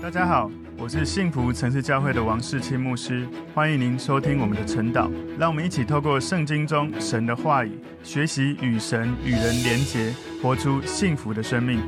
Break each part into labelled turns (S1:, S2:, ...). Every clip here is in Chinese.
S1: 大家好，我是幸福城市教会的王世清牧师，欢迎您收听我们的晨祷。让我们一起透过圣经中神的话语，学习与神与人连结，活出幸福的生命。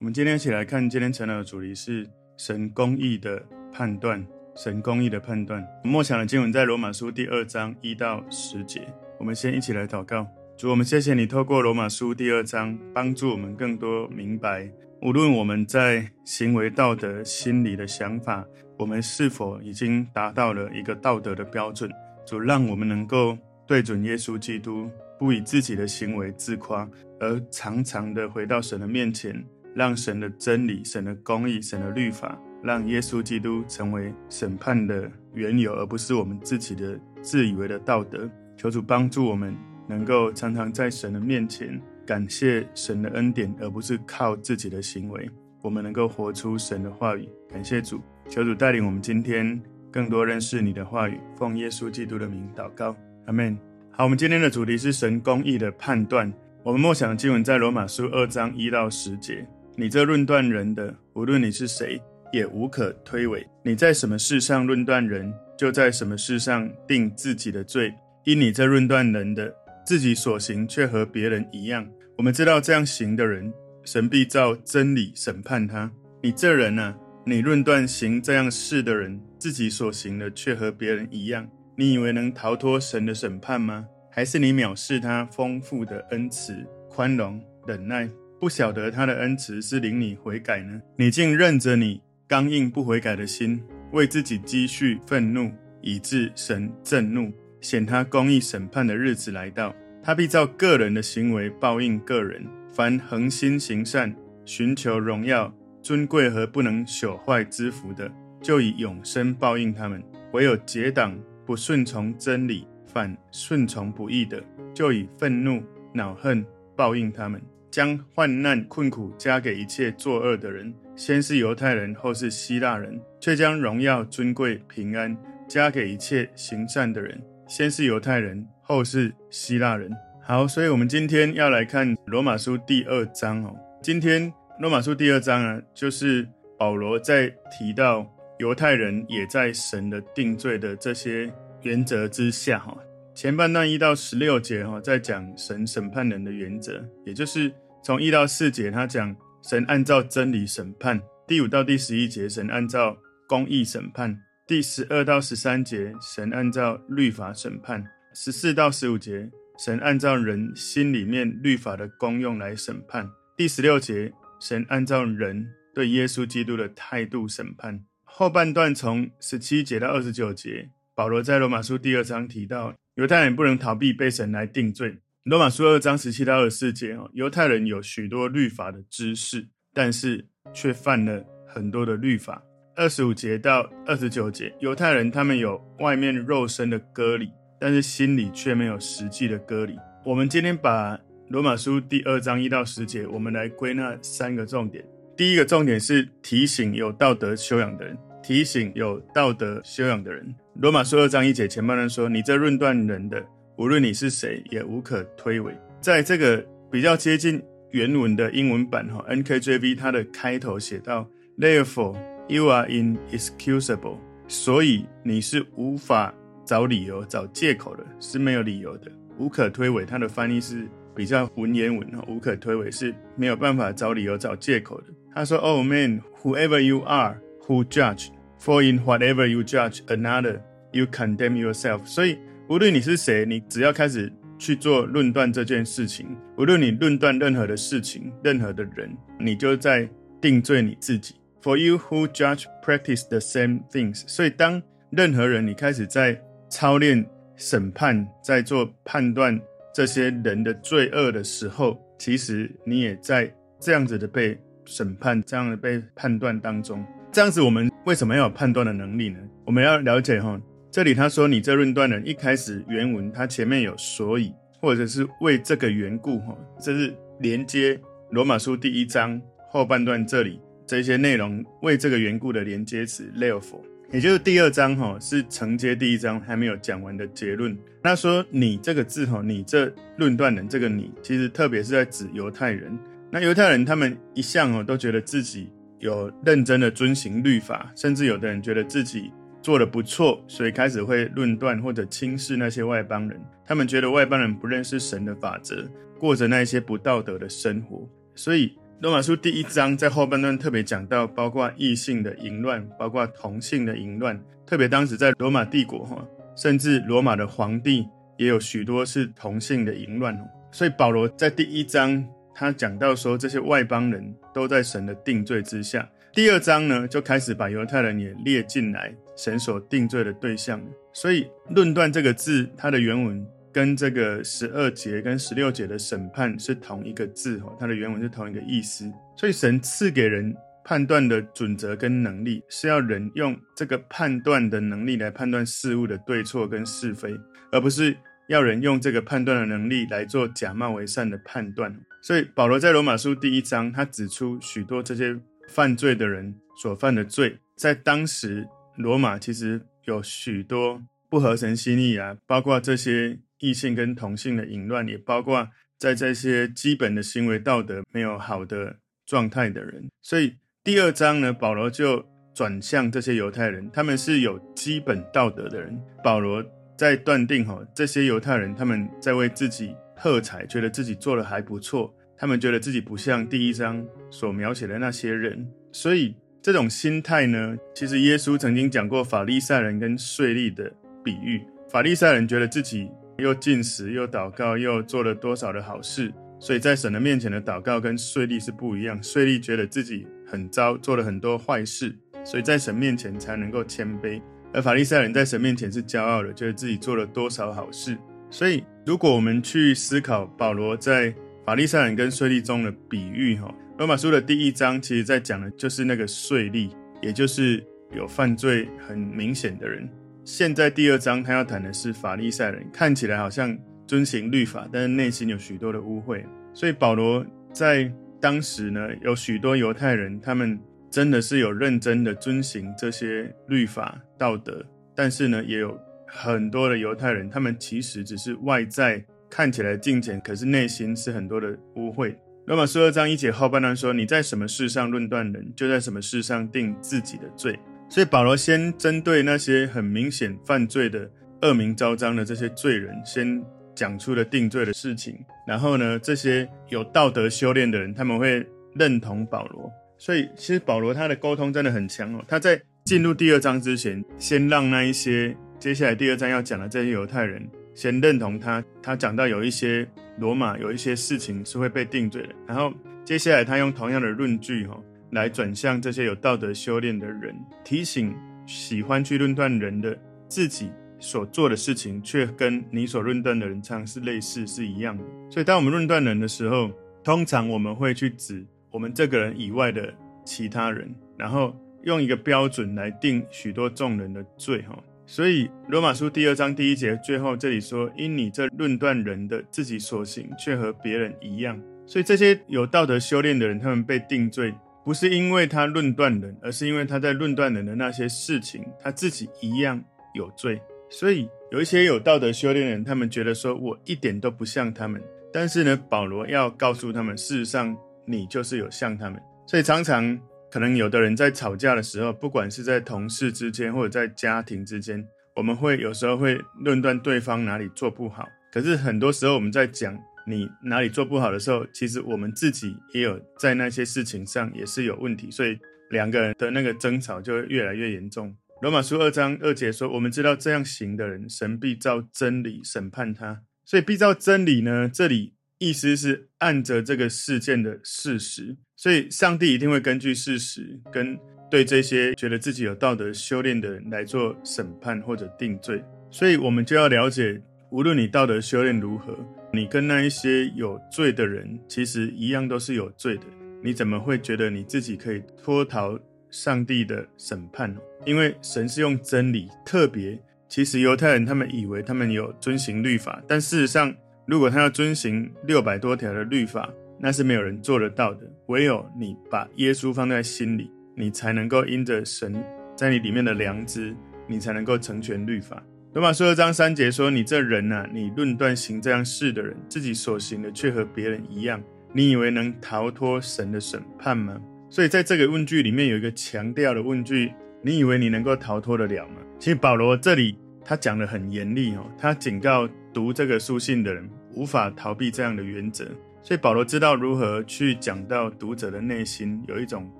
S1: 我们今天一起来看今天晨祷的主题是神公义的判断。神公义的判断。默想的经文在罗马书第二章一到十节。我们先一起来祷告。主，我们谢谢你透过罗马书第二章，帮助我们更多明白。无论我们在行为道德、心理的想法，我们是否已经达到了一个道德的标准？主，让我们能够对准耶稣基督，不以自己的行为自夸，而常常的回到神的面前，让神的真理、神的公义、神的律法，让耶稣基督成为审判的缘由，而不是我们自己的自以为的道德。求主帮助我们，能够常常在神的面前。感谢神的恩典，而不是靠自己的行为。我们能够活出神的话语。感谢主，求主带领我们今天更多认识你的话语。奉耶稣基督的名祷告，阿门。好，我们今天的主题是神公义的判断。我们默想经文在罗马书二章一到十节。你这论断人的，无论你是谁，也无可推诿。你在什么事上论断人，就在什么事上定自己的罪。因你这论断人的。自己所行却和别人一样，我们知道这样行的人，神必照真理审判他。你这人呢、啊？你论断行这样事的人，自己所行的却和别人一样，你以为能逃脱神的审判吗？还是你藐视他丰富的恩慈、宽容、忍耐，不晓得他的恩慈是领你悔改呢？你竟任着你刚硬不悔改的心，为自己积蓄愤怒，以致神震怒。显他公义审判的日子来到，他必照个人的行为报应个人。凡恒心行善、寻求荣耀、尊贵和不能朽坏之福的，就以永生报应他们；唯有结党不顺从真理、反顺从不义的，就以愤怒、恼恨报应他们。将患难困苦加给一切作恶的人，先是犹太人，后是希腊人，却将荣耀、尊贵、平安加给一切行善的人。先是犹太人，后是希腊人。好，所以我们今天要来看罗马书第二章哦。今天罗马书第二章啊，就是保罗在提到犹太人也在神的定罪的这些原则之下哈。前半段一到十六节哈，在讲神审判人的原则，也就是从一到四节他讲神按照真理审判，第五到第十一节神按照公义审判。第十二到十三节，神按照律法审判；十四到十五节，神按照人心里面律法的功用来审判；第十六节，神按照人对耶稣基督的态度审判。后半段从十七节到二十九节，保罗在罗马书第二章提到，犹太人不能逃避被神来定罪。罗马书二章十七到二十四节，哦，犹太人有许多律法的知识，但是却犯了很多的律法。二十五节到二十九节，犹太人他们有外面肉身的割礼，但是心里却没有实际的割礼。我们今天把罗马书第二章一到十节，我们来归纳三个重点。第一个重点是提醒有道德修养的人，提醒有道德修养的人。罗马书二章一节前半段说：“你这论断人的，无论你是谁，也无可推诿。”在这个比较接近原文的英文版哈，NKJV 它的开头写到：“Therefore。” You are inexcusable，所以你是无法找理由、找借口的，是没有理由的，无可推诿。它的翻译是比较文言文哈，无可推诿是没有办法找理由、找借口的。他说：“Oh man, whoever you are, who judge, for in whatever you judge another, you condemn yourself。”所以无论你是谁，你只要开始去做论断这件事情，无论你论断任何的事情、任何的人，你就在定罪你自己。For you who judge, practice the same things。所以，当任何人你开始在操练审判，在做判断这些人的罪恶的时候，其实你也在这样子的被审判、这样的被判断当中。这样子，我们为什么要有判断的能力呢？我们要了解哈，这里他说你这论断人，一开始原文他前面有所以，或者是为这个缘故哈，这是连接罗马书第一章后半段这里。这些内容为这个缘故的连接词 therefore，也就是第二章哈，是承接第一章还没有讲完的结论。他说你这个字哈，你这论断人这个你，其实特别是在指犹太人。那犹太人他们一向哦都觉得自己有认真的遵行律法，甚至有的人觉得自己做得不错，所以开始会论断或者轻视那些外邦人。他们觉得外邦人不认识神的法则，过着那些不道德的生活。所以罗马书第一章在后半段特别讲到，包括异性的淫乱，包括同性的淫乱。特别当时在罗马帝国哈，甚至罗马的皇帝也有许多是同性的淫乱哦。所以保罗在第一章他讲到说，这些外邦人都在神的定罪之下。第二章呢，就开始把犹太人也列进来，神所定罪的对象。所以“论断”这个字，它的原文跟这个十二节跟十六节的审判是同一个字，它的原文是同一个意思。所以神赐给人判断的准则跟能力，是要人用这个判断的能力来判断事物的对错跟是非，而不是要人用这个判断的能力来做假冒为善的判断。所以保罗在罗马书第一章，他指出许多这些。犯罪的人所犯的罪，在当时罗马其实有许多不合神心意啊，包括这些异性跟同性的淫乱，也包括在这些基本的行为道德没有好的状态的人。所以第二章呢，保罗就转向这些犹太人，他们是有基本道德的人。保罗在断定哈，这些犹太人他们在为自己喝彩，觉得自己做的还不错。他们觉得自己不像第一章所描写的那些人，所以这种心态呢，其实耶稣曾经讲过法利赛人跟税吏的比喻。法利赛人觉得自己又进食又祷告又做了多少的好事，所以在神的面前的祷告跟税吏是不一样。税吏觉得自己很糟，做了很多坏事，所以在神面前才能够谦卑。而法利赛人在神面前是骄傲的，觉得自己做了多少好事。所以，如果我们去思考保罗在法利赛人跟税吏中的比喻，哈，罗马书的第一章其实在讲的就是那个税吏，也就是有犯罪很明显的人。现在第二章他要谈的是法利赛人，看起来好像遵行律法，但是内心有许多的污秽。所以保罗在当时呢，有许多犹太人，他们真的是有认真的遵行这些律法道德，但是呢，也有很多的犹太人，他们其实只是外在。看起来敬虔，可是内心是很多的污秽。罗马书二章一节后半段说：“你在什么事上论断人，就在什么事上定自己的罪。”所以保罗先针对那些很明显犯罪的恶名昭彰的这些罪人，先讲出了定罪的事情。然后呢，这些有道德修炼的人，他们会认同保罗。所以其实保罗他的沟通真的很强哦。他在进入第二章之前，先让那一些接下来第二章要讲的这些犹太人。先认同他，他讲到有一些罗马有一些事情是会被定罪的，然后接下来他用同样的论据哈来转向这些有道德修炼的人，提醒喜欢去论断人的自己所做的事情，却跟你所论断的人常是类似是一样的。所以当我们论断人的时候，通常我们会去指我们这个人以外的其他人，然后用一个标准来定许多众人的罪哈。所以，罗马书第二章第一节最后这里说：“因你这论断人的自己所行，却和别人一样。”所以，这些有道德修炼的人，他们被定罪，不是因为他论断人，而是因为他在论断人的那些事情，他自己一样有罪。所以，有一些有道德修炼的人，他们觉得说：“我一点都不像他们。”但是呢，保罗要告诉他们，事实上你就是有像他们。所以，常常。可能有的人在吵架的时候，不管是在同事之间或者在家庭之间，我们会有时候会论断对方哪里做不好。可是很多时候我们在讲你哪里做不好的时候，其实我们自己也有在那些事情上也是有问题，所以两个人的那个争吵就会越来越严重。罗马书二章二节说：“我们知道这样行的人，神必照真理审判他。”所以必照真理呢，这里。意思是按着这个事件的事实，所以上帝一定会根据事实跟对这些觉得自己有道德修炼的人来做审判或者定罪。所以我们就要了解，无论你道德修炼如何，你跟那一些有罪的人其实一样都是有罪的。你怎么会觉得你自己可以脱逃上帝的审判？因为神是用真理，特别其实犹太人他们以为他们有遵行律法，但事实上。如果他要遵行六百多条的律法，那是没有人做得到的。唯有你把耶稣放在心里，你才能够因着神在你里面的良知，你才能够成全律法。罗马书二章三节说：“你这人呐、啊，你论断行这样事的人，自己所行的却和别人一样，你以为能逃脱神的审判吗？”所以在这个问句里面有一个强调的问句：你以为你能够逃脱得了吗？其实保罗这里他讲得很严厉哦，他警告读这个书信的人无法逃避这样的原则。所以保罗知道如何去讲到读者的内心，有一种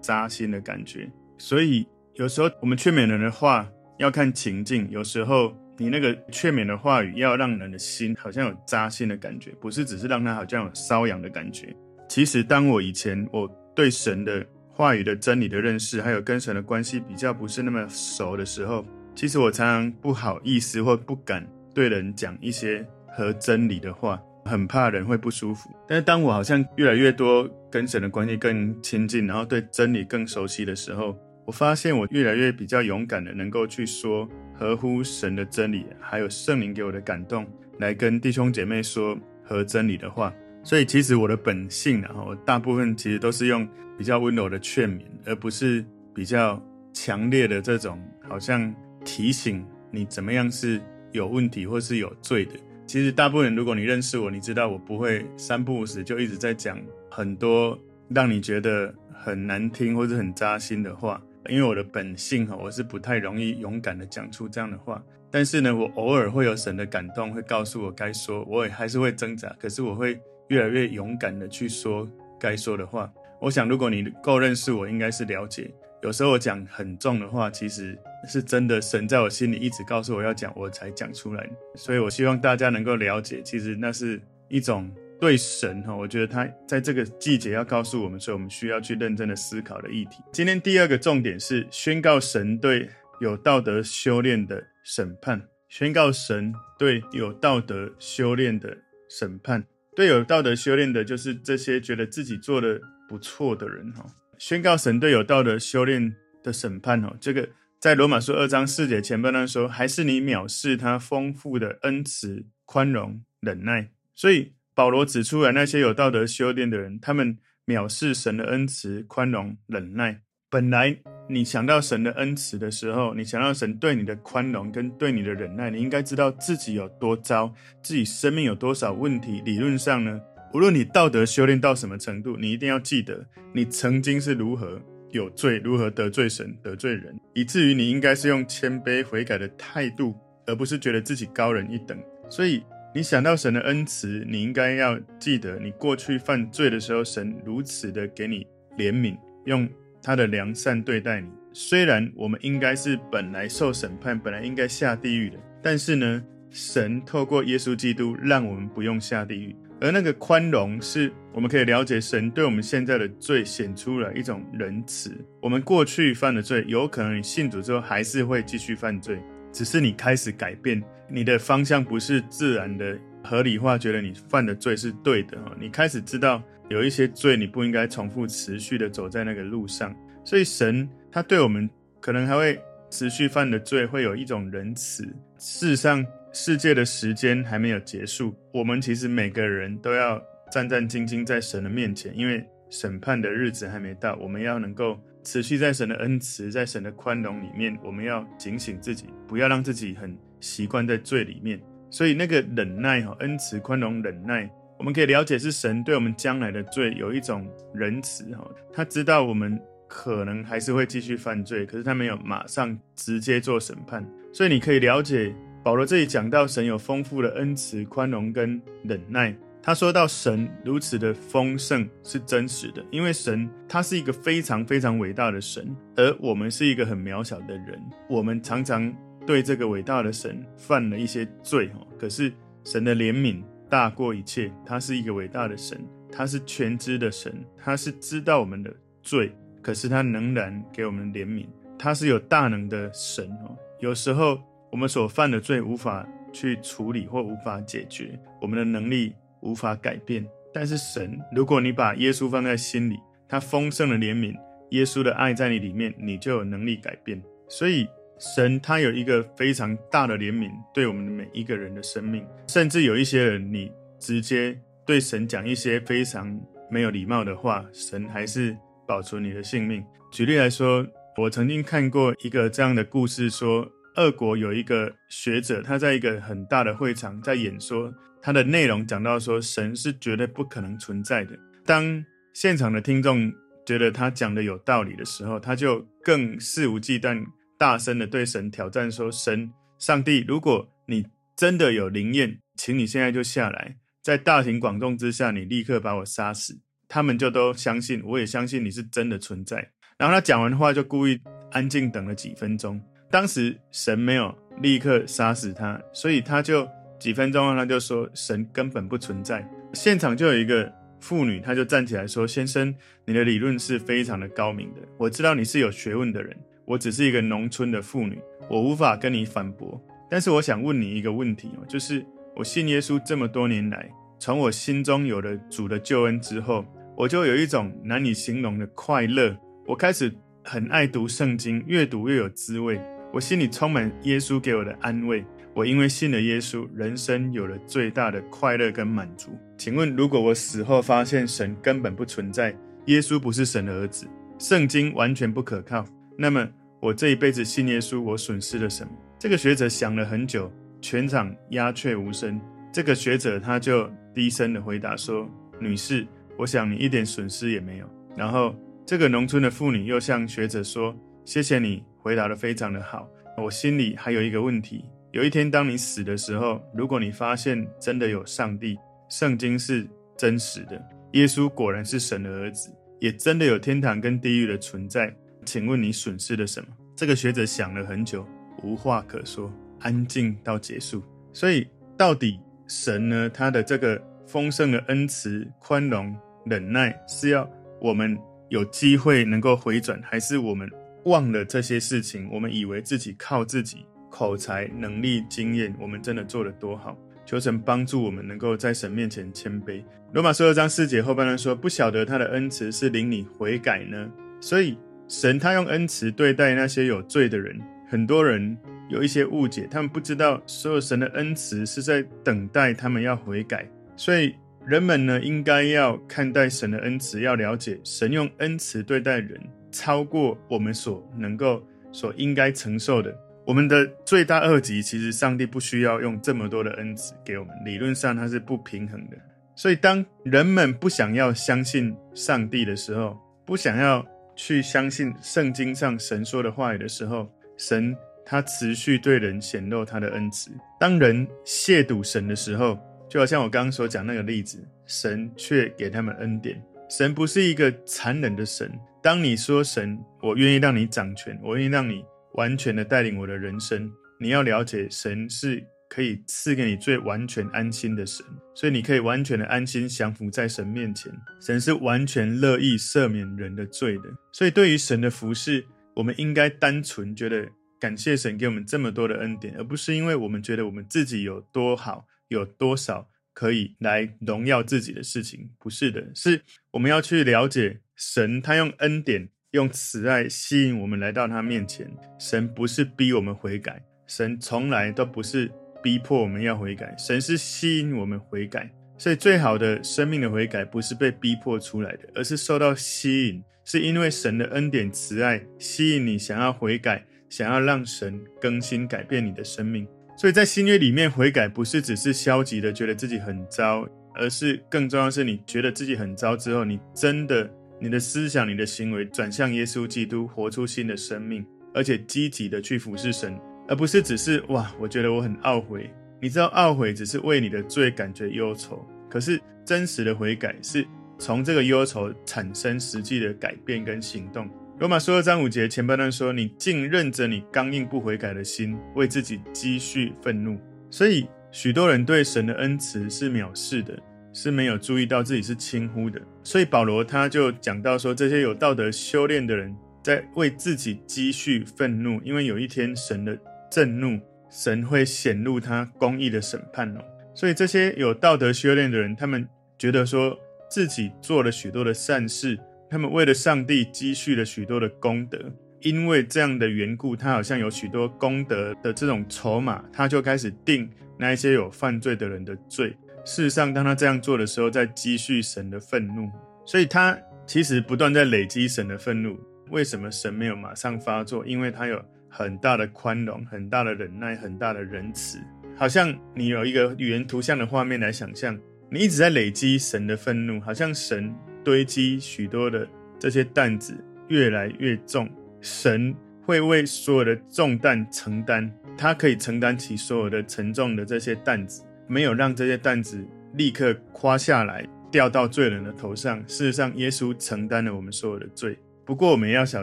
S1: 扎心的感觉。所以有时候我们劝勉人的话要看情境，有时候你那个劝勉的话语要让人的心好像有扎心的感觉，不是只是让他好像有瘙痒的感觉。其实当我以前我对神的话语的真理的认识，还有跟神的关系比较不是那么熟的时候，其实我常常不好意思或不敢对人讲一些和真理的话。很怕人会不舒服，但是当我好像越来越多跟神的关系更亲近，然后对真理更熟悉的时候，我发现我越来越比较勇敢的能够去说合乎神的真理，还有圣灵给我的感动，来跟弟兄姐妹说合真理的话。所以其实我的本性啊，我大部分其实都是用比较温柔的劝勉，而不是比较强烈的这种好像提醒你怎么样是有问题或是有罪的。其实大部分人，如果你认识我，你知道我不会三不五时就一直在讲很多让你觉得很难听或者很扎心的话，因为我的本性哈，我是不太容易勇敢的讲出这样的话。但是呢，我偶尔会有神的感动，会告诉我该说，我也还是会挣扎，可是我会越来越勇敢的去说该说的话。我想，如果你够认识我，应该是了解。有时候我讲很重的话，其实是真的，神在我心里一直告诉我要讲，我才讲出来。所以我希望大家能够了解，其实那是一种对神哈，我觉得他在这个季节要告诉我们，所以我们需要去认真的思考的议题。今天第二个重点是宣告神对有道德修炼的审判，宣告神对有道德修炼的审判，对有道德修炼的，就是这些觉得自己做得不错的人哈。宣告神对有道德修炼的审判哦，这个在罗马书二章四节前半段说，还是你藐视他丰富的恩慈、宽容、忍耐。所以保罗指出来，那些有道德修炼的人，他们藐视神的恩慈、宽容、忍耐。本来你想到神的恩慈的时候，你想到神对你的宽容跟对你的忍耐，你应该知道自己有多糟，自己生命有多少问题。理论上呢，无论你道德修炼到什么程度，你一定要记得，你曾经是如何有罪，如何得罪神、得罪人，以至于你应该是用谦卑悔改的态度，而不是觉得自己高人一等。所以，你想到神的恩慈，你应该要记得，你过去犯罪的时候，神如此的给你怜悯，用他的良善对待你。虽然我们应该是本来受审判，本来应该下地狱的，但是呢，神透过耶稣基督，让我们不用下地狱。而那个宽容，是我们可以了解神对我们现在的罪显出了一种仁慈。我们过去犯的罪，有可能你信主之后还是会继续犯罪，只是你开始改变，你的方向不是自然的合理化，觉得你犯的罪是对的。你开始知道有一些罪你不应该重复持续的走在那个路上，所以神他对我们可能还会持续犯的罪，会有一种仁慈。事实上。世界的时间还没有结束，我们其实每个人都要战战兢兢在神的面前，因为审判的日子还没到。我们要能够持续在神的恩慈、在神的宽容里面，我们要警醒自己，不要让自己很习惯在罪里面。所以那个忍耐哈，恩慈、宽容、忍耐，我们可以了解是神对我们将来的罪有一种仁慈哈，他知道我们可能还是会继续犯罪，可是他没有马上直接做审判，所以你可以了解。保罗这里讲到神有丰富的恩慈、宽容跟忍耐。他说到神如此的丰盛是真实的，因为神他是一个非常非常伟大的神，而我们是一个很渺小的人。我们常常对这个伟大的神犯了一些罪，可是神的怜悯大过一切，他是一个伟大的神，他是全知的神，他是知道我们的罪，可是他仍然给我们怜悯。他是有大能的神哦，有时候。我们所犯的罪无法去处理或无法解决，我们的能力无法改变。但是神，如果你把耶稣放在心里，他丰盛的怜悯，耶稣的爱在你里面，你就有能力改变。所以神他有一个非常大的怜悯，对我们每一个人的生命，甚至有一些人，你直接对神讲一些非常没有礼貌的话，神还是保存你的性命。举例来说，我曾经看过一个这样的故事，说。俄国有一个学者，他在一个很大的会场在演说，他的内容讲到说，神是绝对不可能存在的。当现场的听众觉得他讲的有道理的时候，他就更肆无忌惮、大声的对神挑战说：“神，上帝，如果你真的有灵验，请你现在就下来，在大庭广众之下，你立刻把我杀死。”他们就都相信，我也相信你是真的存在。然后他讲完话，就故意安静等了几分钟。当时神没有立刻杀死他，所以他就几分钟后，他就说神根本不存在。现场就有一个妇女，她就站起来说：“先生，你的理论是非常的高明的，我知道你是有学问的人。我只是一个农村的妇女，我无法跟你反驳。但是我想问你一个问题哦，就是我信耶稣这么多年来，从我心中有了主的救恩之后，我就有一种难以形容的快乐。我开始很爱读圣经，越读越有滋味。我心里充满耶稣给我的安慰。我因为信了耶稣，人生有了最大的快乐跟满足。请问，如果我死后发现神根本不存在，耶稣不是神的儿子，圣经完全不可靠，那么我这一辈子信耶稣，我损失了什么？这个学者想了很久，全场鸦雀无声。这个学者他就低声的回答说：“女士，我想你一点损失也没有。”然后这个农村的妇女又向学者说：“谢谢你回答得非常的好，我心里还有一个问题。”有一天，当你死的时候，如果你发现真的有上帝，圣经是真实的，耶稣果然是神的儿子，也真的有天堂跟地狱的存在，请问你损失了什么？这个学者想了很久，无话可说，安静到结束。所以，到底神呢？他的这个丰盛的恩慈、宽容、忍耐，是要我们有机会能够回转，还是我们忘了这些事情？我们以为自己靠自己。口才、能力、经验，我们真的做得多好？求神帮助我们，能够在神面前谦卑。罗马书二章四节后半段说：“不晓得他的恩慈是领你悔改呢？”所以神他用恩慈对待那些有罪的人。很多人有一些误解，他们不知道所有神的恩慈是在等待他们要悔改。所以人们呢，应该要看待神的恩慈，要了解神用恩慈对待人，超过我们所能够、所应该承受的。我们的罪大恶极，其实上帝不需要用这么多的恩慈给我们。理论上，它是不平衡的。所以，当人们不想要相信上帝的时候，不想要去相信圣经上神说的话语的时候，神他持续对人显露他的恩慈。当人亵渎神的时候，就好像我刚刚所讲那个例子，神却给他们恩典。神不是一个残忍的神。当你说神，我愿意让你掌权，我愿意让你。完全的带领我的人生，你要了解，神是可以赐给你最完全安心的神，所以你可以完全的安心降服在神面前。神是完全乐意赦免人的罪的，所以对于神的服侍，我们应该单纯觉得感谢神给我们这么多的恩典，而不是因为我们觉得我们自己有多好，有多少可以来荣耀自己的事情。不是的，是我们要去了解神，他用恩典。用慈爱吸引我们来到他面前。神不是逼我们悔改，神从来都不是逼迫我们要悔改，神是吸引我们悔改。所以，最好的生命的悔改不是被逼迫出来的，而是受到吸引，是因为神的恩典慈爱吸引你想要悔改，想要让神更新改变你的生命。所以在新约里面，悔改不是只是消极的觉得自己很糟，而是更重要的是你觉得自己很糟之后，你真的。你的思想、你的行为转向耶稣基督，活出新的生命，而且积极的去服侍神，而不是只是哇，我觉得我很懊悔。你知道，懊悔只是为你的罪感觉忧愁，可是真实的悔改是从这个忧愁产生实际的改变跟行动。罗马书二章五节前半段说：“你竟任着你刚硬不悔改的心，为自己积蓄愤怒。”所以许多人对神的恩慈是藐视的。是没有注意到自己是轻忽的，所以保罗他就讲到说，这些有道德修炼的人在为自己积蓄愤怒，因为有一天神的震怒，神会显露他公义的审判哦。所以这些有道德修炼的人，他们觉得说自己做了许多的善事，他们为了上帝积蓄了许多的功德，因为这样的缘故，他好像有许多功德的这种筹码，他就开始定那一些有犯罪的人的罪。事实上，当他这样做的时候，在积蓄神的愤怒，所以他其实不断在累积神的愤怒。为什么神没有马上发作？因为他有很大的宽容、很大的忍耐、很大的仁慈。好像你有一个语言图像的画面来想象，你一直在累积神的愤怒，好像神堆积许多的这些担子越来越重，神会为所有的重担承担，他可以承担起所有的沉重的这些担子，没有让这些担子立刻垮下来掉到罪人的头上。事实上，耶稣承担了我们所有的罪。不过，我们要小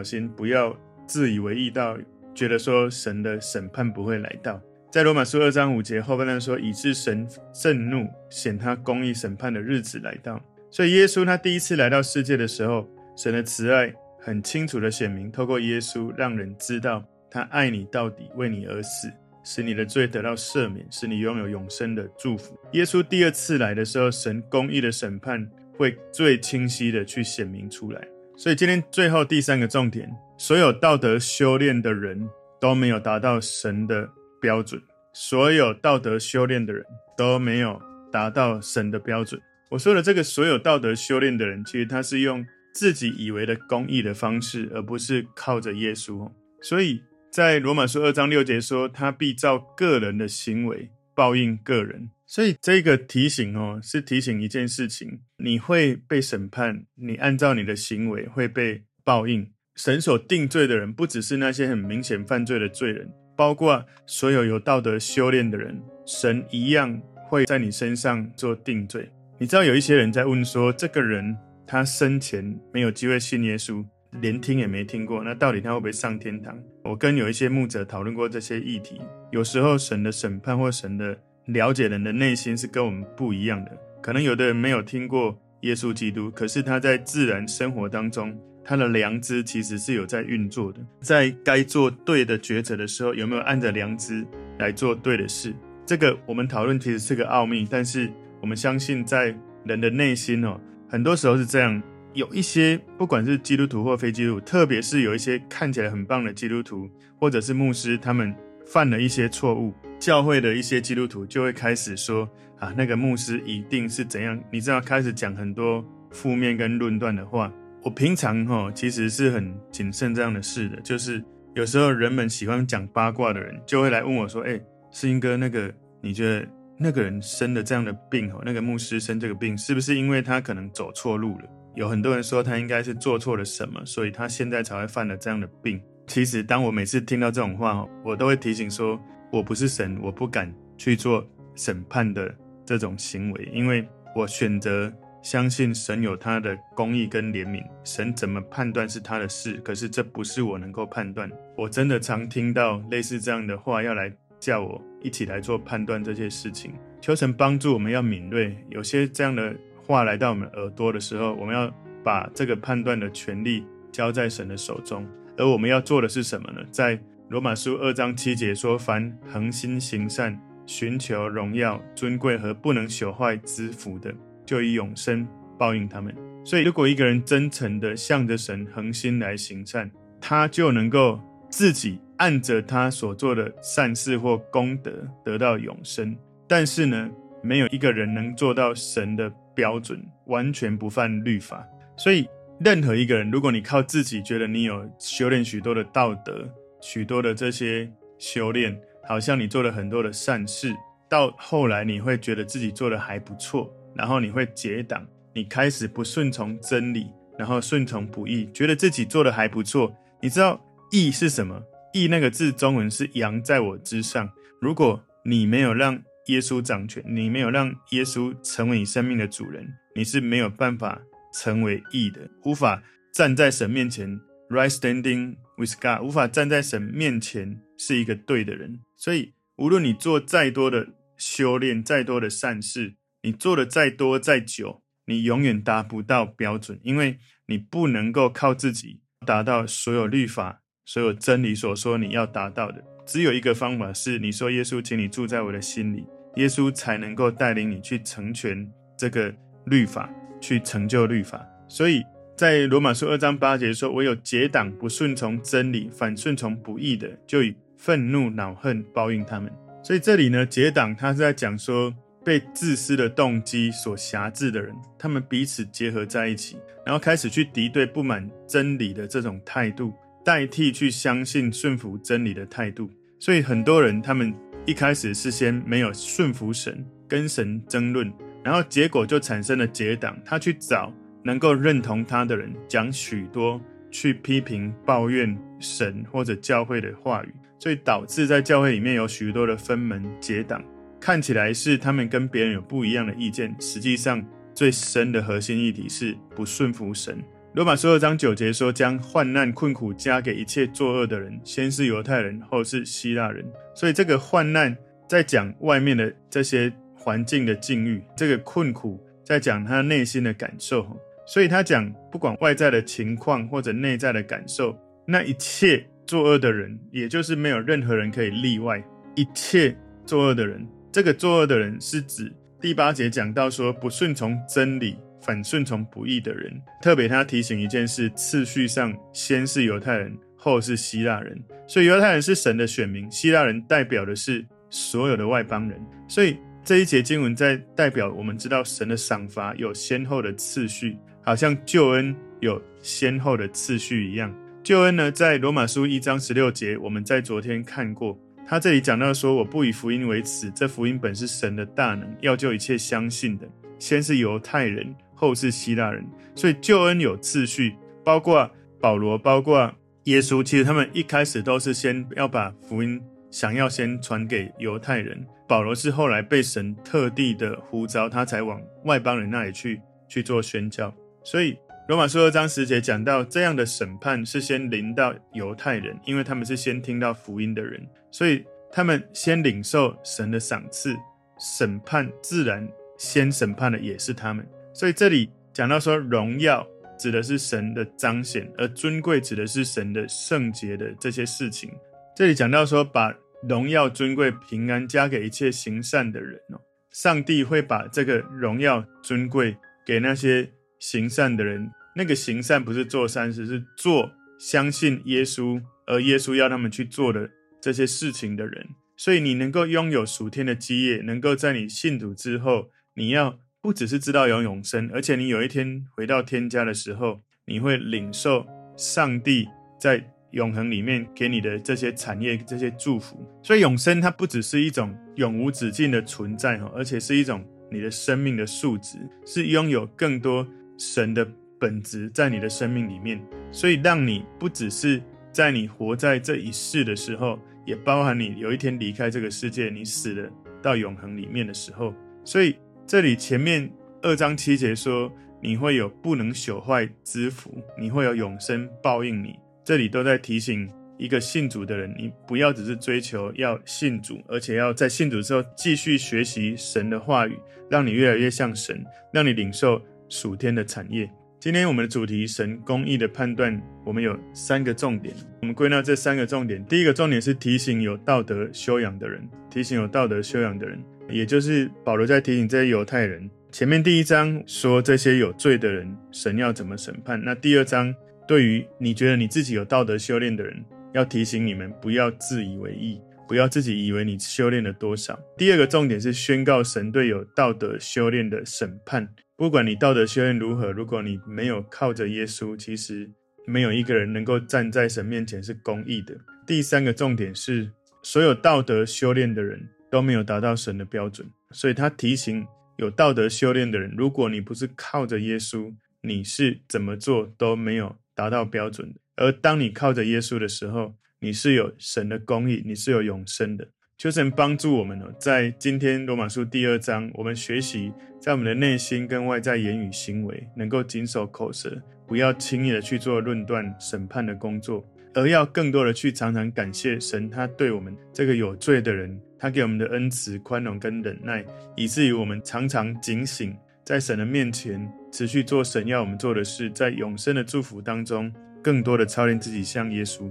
S1: 心，不要自以为意到觉得说神的审判不会来到。在罗马书二章五节后半段说：“以致神震怒，显他公义审判的日子来到。”所以，耶稣他第一次来到世界的时候，神的慈爱很清楚的显明，透过耶稣让人知道他爱你到底，为你而死，使你的罪得到赦免，使你拥有永生的祝福。耶稣第二次来的时候，神公义的审判会最清晰的去显明出来。所以，今天最后第三个重点，所有道德修炼的人都没有达到神的标准，所有道德修炼的人都没有达到神的标准。我说的这个所有道德修炼的人，其实他是用自己以为的公义的方式，而不是靠着耶稣。所以在罗马书二章六节说，他必照个人的行为报应个人。所以这个提醒哦，是提醒一件事情：你会被审判，你按照你的行为会被报应。神所定罪的人，不只是那些很明显犯罪的罪人。包括所有有道德修炼的人，神一样会在你身上做定罪。你知道有一些人在问说，这个人他生前没有机会信耶稣，连听也没听过，那到底他会不会上天堂？我跟有一些牧者讨论过这些议题。有时候神的审判或神的了解人的内心是跟我们不一样的。可能有的人没有听过耶稣基督，可是他在自然生活当中。他的良知其实是有在运作的，在该做对的抉择的时候，有没有按着良知来做对的事？这个我们讨论其实是个奥秘，但是我们相信在人的内心哦，很多时候是这样。有一些不管是基督徒或非基督徒，特别是有一些看起来很棒的基督徒或者是牧师，他们犯了一些错误，教会的一些基督徒就会开始说啊，那个牧师一定是怎样？你知道，开始讲很多负面跟论断的话。我平常哈其实是很谨慎这样的事的，就是有时候人们喜欢讲八卦的人就会来问我说：“哎，世英哥，那个你觉得那个人生的这样的病哈，那个牧师生这个病是不是因为他可能走错路了？有很多人说他应该是做错了什么，所以他现在才会犯了这样的病。其实当我每次听到这种话，我都会提醒说，我不是神，我不敢去做审判的这种行为，因为我选择。相信神有他的公义跟怜悯，神怎么判断是他的事，可是这不是我能够判断。我真的常听到类似这样的话，要来叫我一起来做判断这些事情。求神帮助我们要敏锐，有些这样的话来到我们耳朵的时候，我们要把这个判断的权利交在神的手中。而我们要做的是什么呢？在罗马书二章七节说：“凡恒心行善、寻求荣耀、尊贵和不能朽坏之福的。”就以永生报应他们。所以，如果一个人真诚地向着神恒心来行善，他就能够自己按着他所做的善事或功德得到永生。但是呢，没有一个人能做到神的标准，完全不犯律法。所以，任何一个人，如果你靠自己觉得你有修炼许多的道德、许多的这些修炼，好像你做了很多的善事，到后来你会觉得自己做的还不错。然后你会结党，你开始不顺从真理，然后顺从不义，觉得自己做的还不错。你知道义是什么？义那个字中文是阳在我之上。如果你没有让耶稣掌权，你没有让耶稣成为你生命的主人，你是没有办法成为义的，无法站在神面前 right standing with God，无法站在神面前是一个对的人。所以无论你做再多的修炼，再多的善事。你做的再多再久，你永远达不到标准，因为你不能够靠自己达到所有律法、所有真理所说你要达到的。只有一个方法是，你说耶稣，请你住在我的心里，耶稣才能够带领你去成全这个律法，去成就律法。所以在罗马书二章八节说：“唯有结党不顺从真理，反顺从不义的，就以愤怒恼恨报应他们。”所以这里呢，结党他是在讲说。被自私的动机所挟制的人，他们彼此结合在一起，然后开始去敌对不满真理的这种态度，代替去相信顺服真理的态度。所以很多人他们一开始是先没有顺服神，跟神争论，然后结果就产生了结党。他去找能够认同他的人讲许多去批评、抱怨神或者教会的话语，所以导致在教会里面有许多的分门结党。看起来是他们跟别人有不一样的意见，实际上最深的核心议题是不顺服神。罗马书二章九节说：“将患难困苦加给一切作恶的人，先是犹太人，后是希腊人。”所以这个患难在讲外面的这些环境的境遇，这个困苦在讲他内心的感受。所以他讲，不管外在的情况或者内在的感受，那一切作恶的人，也就是没有任何人可以例外，一切作恶的人。这个作恶的人是指第八节讲到说，不顺从真理，反顺从不义的人。特别他提醒一件事：次序上先是犹太人，后是希腊人。所以犹太人是神的选民，希腊人代表的是所有的外邦人。所以这一节经文在代表我们知道神的赏罚有先后的次序，好像救恩有先后的次序一样。救恩呢，在罗马书一章十六节，我们在昨天看过。他这里讲到说：“我不以福音为耻，这福音本是神的大能，要救一切相信的，先是犹太人，后是希腊人。所以救恩有次序，包括保罗，包括耶稣。其实他们一开始都是先要把福音想要先传给犹太人。保罗是后来被神特地的呼召，他才往外邦人那里去去做宣教。所以。”罗马书二章十节讲到，这样的审判是先临到犹太人，因为他们是先听到福音的人，所以他们先领受神的赏赐，审判自然先审判的也是他们。所以这里讲到说，荣耀指的是神的彰显，而尊贵指的是神的圣洁的这些事情。这里讲到说，把荣耀、尊贵、平安加给一切行善的人哦，上帝会把这个荣耀、尊贵给那些行善的人。那个行善不是做善事，是做相信耶稣，而耶稣要他们去做的这些事情的人。所以你能够拥有属天的基业，能够在你信主之后，你要不只是知道有永生，而且你有一天回到天家的时候，你会领受上帝在永恒里面给你的这些产业、这些祝福。所以永生它不只是一种永无止境的存在哈，而且是一种你的生命的素质，是拥有更多神的。本质在你的生命里面，所以让你不只是在你活在这一世的时候，也包含你有一天离开这个世界，你死了到永恒里面的时候。所以这里前面二章七节说，你会有不能朽坏之福，你会有永生报应你。这里都在提醒一个信主的人，你不要只是追求要信主，而且要在信主之后继续学习神的话语，让你越来越像神，让你领受属天的产业。今天我们的主题，神公义的判断，我们有三个重点。我们归纳这三个重点，第一个重点是提醒有道德修养的人，提醒有道德修养的人，也就是保罗在提醒这些犹太人。前面第一章说这些有罪的人，神要怎么审判？那第二章对于你觉得你自己有道德修炼的人，要提醒你们不要自以为意，不要自己以为你修炼了多少。第二个重点是宣告神对有道德修炼的审判。不管你道德修炼如何，如果你没有靠着耶稣，其实没有一个人能够站在神面前是公义的。第三个重点是，所有道德修炼的人都没有达到神的标准，所以他提醒有道德修炼的人，如果你不是靠着耶稣，你是怎么做都没有达到标准的。而当你靠着耶稣的时候，你是有神的公义，你是有永生的。求神帮助我们呢，在今天罗马书第二章，我们学习在我们的内心跟外在言语行为，能够谨守口舌，不要轻易的去做论断、审判的工作，而要更多的去常常感谢神，他对我们这个有罪的人，他给我们的恩慈、宽容跟忍耐，以至于我们常常警醒，在神的面前持续做神要我们做的事，在永生的祝福当中，更多的操练自己像耶
S2: 稣。